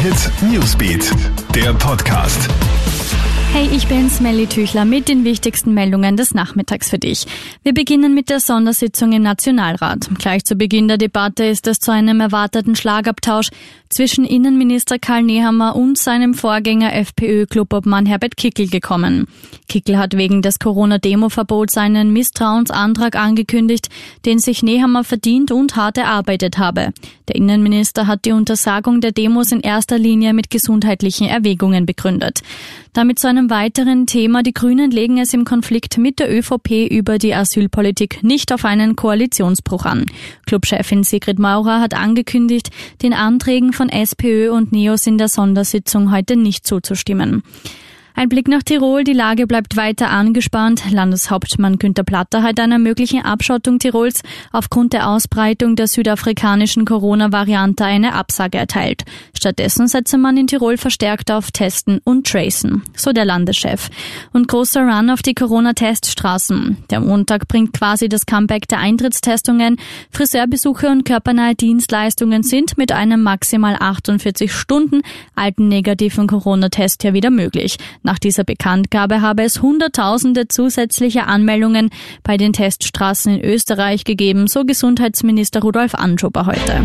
Hit Newsbeat, der Podcast. Hey, ich bin's, Melly Tüchler, mit den wichtigsten Meldungen des Nachmittags für dich. Wir beginnen mit der Sondersitzung im Nationalrat. Gleich zu Beginn der Debatte ist es zu einem erwarteten Schlagabtausch zwischen Innenminister Karl Nehammer und seinem Vorgänger FPÖ-Clubobmann Herbert Kickel gekommen. Kickel hat wegen des Corona-Demo-Verbots einen Misstrauensantrag angekündigt, den sich Nehammer verdient und hart erarbeitet habe. Der Innenminister hat die Untersagung der Demos in erster Linie mit gesundheitlichen Erwägungen begründet. Damit zu einem weiteren Thema. Die Grünen legen es im Konflikt mit der ÖVP über die Asylpolitik nicht auf einen Koalitionsbruch an. Clubchefin Sigrid Maurer hat angekündigt, den Anträgen von SPÖ und NEOS in der Sondersitzung heute nicht zuzustimmen. Ein Blick nach Tirol. Die Lage bleibt weiter angespannt. Landeshauptmann Günter Platter hat einer möglichen Abschottung Tirols aufgrund der Ausbreitung der südafrikanischen Corona-Variante eine Absage erteilt. Stattdessen setze man in Tirol verstärkt auf Testen und Tracen, so der Landeschef. Und großer Run auf die Corona-Teststraßen. Der Montag bringt quasi das Comeback der Eintrittstestungen. Friseurbesuche und körpernahe Dienstleistungen sind mit einem maximal 48 Stunden alten negativen Corona-Test ja wieder möglich. Nach dieser Bekanntgabe habe es Hunderttausende zusätzliche Anmeldungen bei den Teststraßen in Österreich gegeben, so Gesundheitsminister Rudolf Anschober heute.